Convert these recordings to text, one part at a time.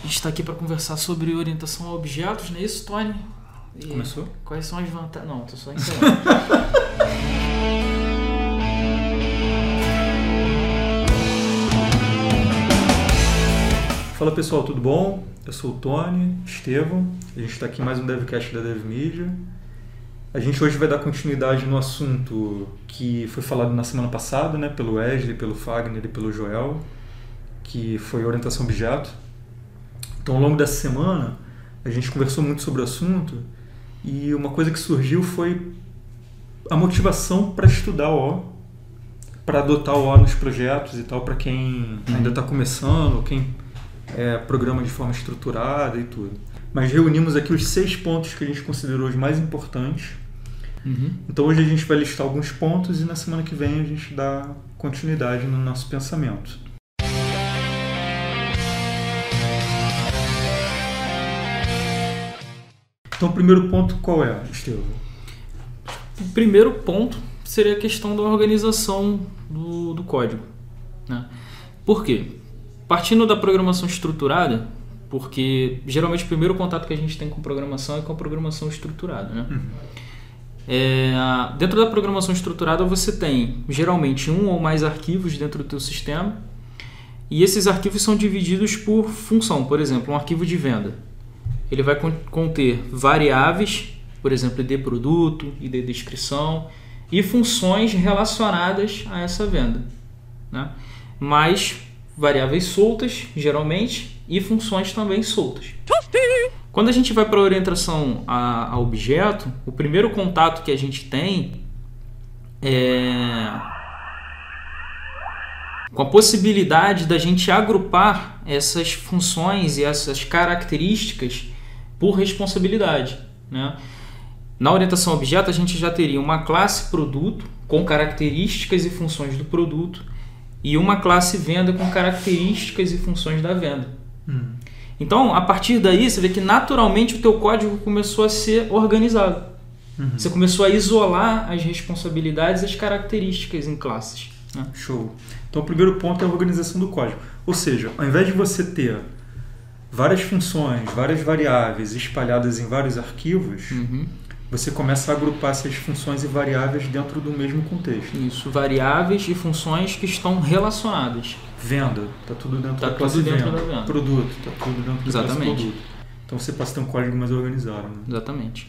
A gente está aqui para conversar sobre orientação a objetos, não é isso, Tony? E Começou? Quais são as vantagens? Não, tô só ensinando. Fala pessoal, tudo bom? Eu sou o Tony, Estevam, a gente está aqui em mais um DevCast da DevMedia. A gente hoje vai dar continuidade no assunto que foi falado na semana passada, né, pelo Wesley, pelo Fagner e pelo Joel, que foi orientação objeto. Então, ao longo dessa semana, a gente conversou muito sobre o assunto e uma coisa que surgiu foi a motivação para estudar o para adotar o O nos projetos e tal, para quem ainda está começando, quem é, programa de forma estruturada e tudo. Mas reunimos aqui os seis pontos que a gente considerou os mais importantes. Uhum. Então hoje a gente vai listar alguns pontos e na semana que vem a gente dá continuidade no nosso pensamento. Então o primeiro ponto qual é, Estevam? O primeiro ponto seria a questão da organização do, do código. Né? Por quê? Partindo da programação estruturada, porque geralmente o primeiro contato que a gente tem com programação é com a programação estruturada. Né? Uhum. É, dentro da programação estruturada você tem geralmente um ou mais arquivos dentro do teu sistema e esses arquivos são divididos por função. Por exemplo, um arquivo de venda. Ele vai conter variáveis, por exemplo, ID produto, ID descrição e funções relacionadas a essa venda. Né? Mais variáveis soltas, geralmente, e funções também soltas. Quando a gente vai para a orientação a, a, objeto, o primeiro contato que a gente tem é com a possibilidade da gente agrupar essas funções e essas características por responsabilidade. Né? Na orientação objeto, a gente já teria uma classe produto com características e funções do produto e uma classe venda com características e funções da venda. Hum. Então, a partir daí, você vê que naturalmente o teu código começou a ser organizado. Uhum. Você começou a isolar as responsabilidades e as características em classes. Né? Show. Então, o primeiro ponto é a organização do código. Ou seja, ao invés de você ter várias funções, várias variáveis espalhadas em vários arquivos, uhum você começa a agrupar essas funções e variáveis dentro do mesmo contexto. Isso, variáveis e funções que estão relacionadas. Venda, está tudo dentro tá da tudo dentro venda. da venda. Produto, está tudo dentro do Exatamente. produto. Então você passa a ter um código mais organizado. Né? Exatamente.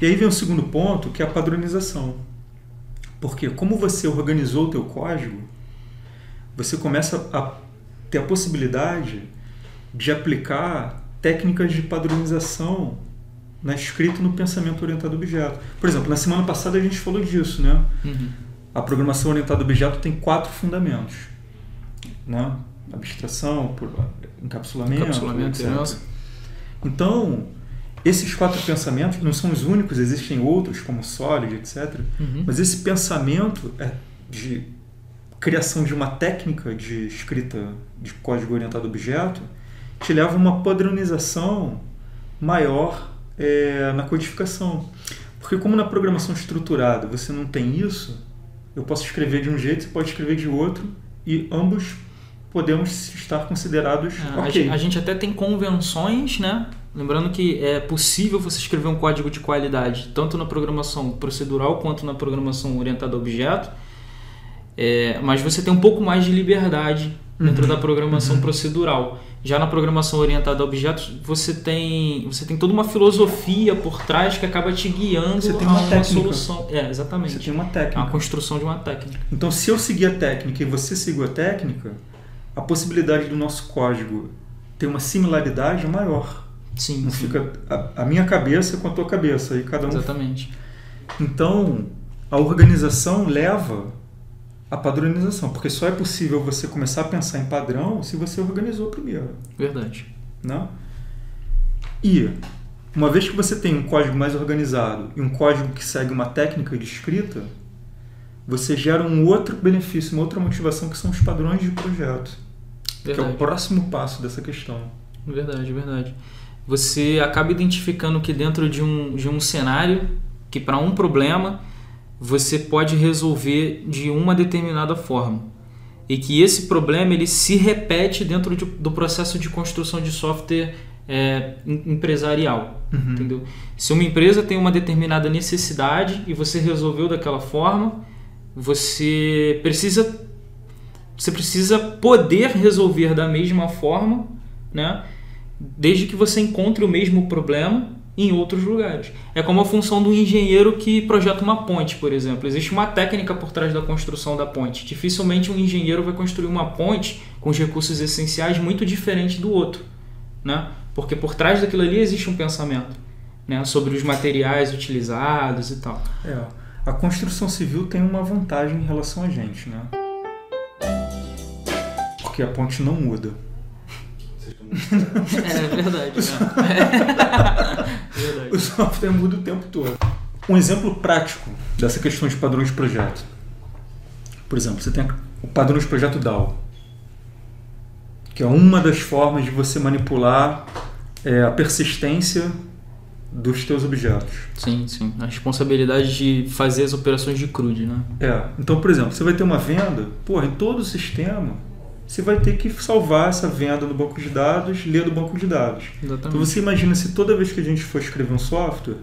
E aí vem o segundo ponto, que é a padronização. Porque como você organizou o teu código, você começa a ter a possibilidade de aplicar técnicas de padronização na escrita no pensamento orientado a objeto. Por exemplo, na semana passada a gente falou disso, né? Uhum. A programação orientada a objeto tem quatro fundamentos, né? Abstração, por encapsulamento, encapsulamento etc. Então, esses quatro pensamentos não são os únicos, existem outros como Solid, etc. Uhum. Mas esse pensamento é de criação de uma técnica de escrita de código orientado a objeto te leva a uma padronização maior é, na codificação. Porque como na programação estruturada você não tem isso, eu posso escrever de um jeito, você pode escrever de outro, e ambos podemos estar considerados é, ok. A gente até tem convenções, né? Lembrando que é possível você escrever um código de qualidade tanto na programação procedural quanto na programação orientada a objeto, é, mas você tem um pouco mais de liberdade dentro uhum. da programação uhum. procedural. Já na programação orientada a objetos, você tem, você tem toda uma filosofia por trás que acaba te guiando você tem uma, a uma solução. É, exatamente. Você tem uma técnica. A construção de uma técnica. Então, se eu seguir a técnica e você seguir a técnica, a possibilidade do nosso código ter uma similaridade é maior. Sim. Não sim. fica a, a, minha cabeça com a tua cabeça e cada um. Exatamente. Então, a organização leva a padronização, porque só é possível você começar a pensar em padrão se você organizou primeiro. Verdade. Né? E uma vez que você tem um código mais organizado e um código que segue uma técnica de escrita, você gera um outro benefício, uma outra motivação que são os padrões de projeto, verdade. que é o próximo passo dessa questão. Verdade, verdade. Você acaba identificando que dentro de um, de um cenário que para um problema você pode resolver de uma determinada forma. e que esse problema ele se repete dentro de, do processo de construção de software é, empresarial, Uhum. entendeu? Se uma empresa tem uma determinada necessidade e você resolveu daquela forma, você precisa você precisa poder resolver da mesma forma, né? Desde que você encontre o mesmo problema em outros lugares. É como a função do engenheiro que projeta uma ponte, por exemplo. Existe uma técnica por trás da construção da ponte. Dificilmente um engenheiro vai construir uma ponte com os recursos essenciais muito diferente do outro, né? Porque por trás daquilo ali existe um pensamento, né? Sobre os materiais utilizados e tal. É, a construção civil tem uma vantagem em relação a gente, né? Porque a ponte não muda. É verdade. né? verdade. O software muda o tempo todo. Um exemplo prático dessa questão de padrões de projeto. Por exemplo, você tem o padrão de projeto DAO, que é uma das formas de você manipular é, a persistência dos teus objetos. Sim, sim. A responsabilidade de fazer as operações de CRUD, né? É, então, por exemplo, você vai ter uma venda, porra, em todo o sistema, você vai ter que salvar essa venda no banco de dados, ler do banco de dados. Então Exatamente. você imagina se toda vez que a gente for escrever um software,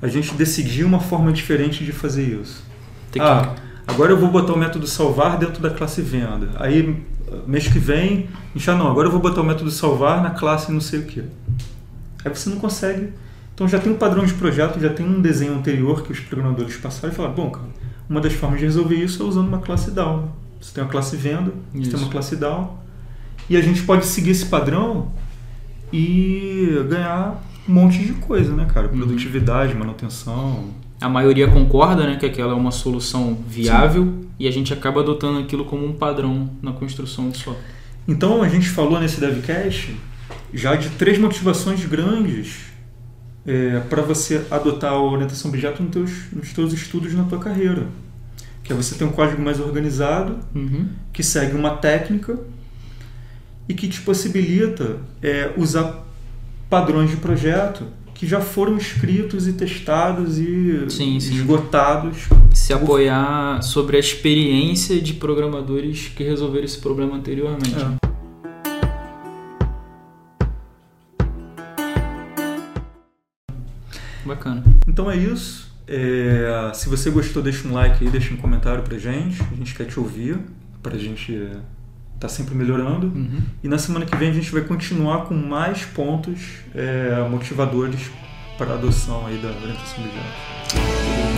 a gente decidir uma forma diferente de fazer isso. Tem que... Ah, agora eu vou botar o método salvar dentro da classe venda. Aí, mês que vem, a gente, ah, não, agora eu vou botar o método salvar na classe não sei o que. Aí você não consegue. Então já tem um padrão de projeto, já tem um desenho anterior que os programadores passaram e falaram, bom, cara, uma das formas de resolver isso é usando uma classe DAO. Você tem uma classe venda, você Isso. tem uma classe DAO, e a gente pode seguir esse padrão e ganhar um monte de coisa, né, cara? Uhum. Produtividade, manutenção. A maioria concorda, né, que aquela é uma solução viável e a gente acaba adotando aquilo como um padrão na construção de software. Então a gente falou nesse DevCast já de três motivações grandes para você adotar a orientação objeto nos teus, nos teus estudos na tua carreira. Que é você ter um código mais organizado, Uhum. que segue uma técnica e que te possibilita é, usar padrões de projeto que já foram escritos e testados e Sim, sim. esgotados. Se apoiar sobre a experiência de programadores que resolveram esse problema anteriormente. É. Bacana. Então é isso. É, se você gostou, deixa um like aí, deixa um comentário pra gente. A gente quer te ouvir, pra gente estar tá sempre melhorando. Uhum. E na semana que vem a gente vai continuar com mais pontos é, motivadores para a adoção aí da orientação objeto.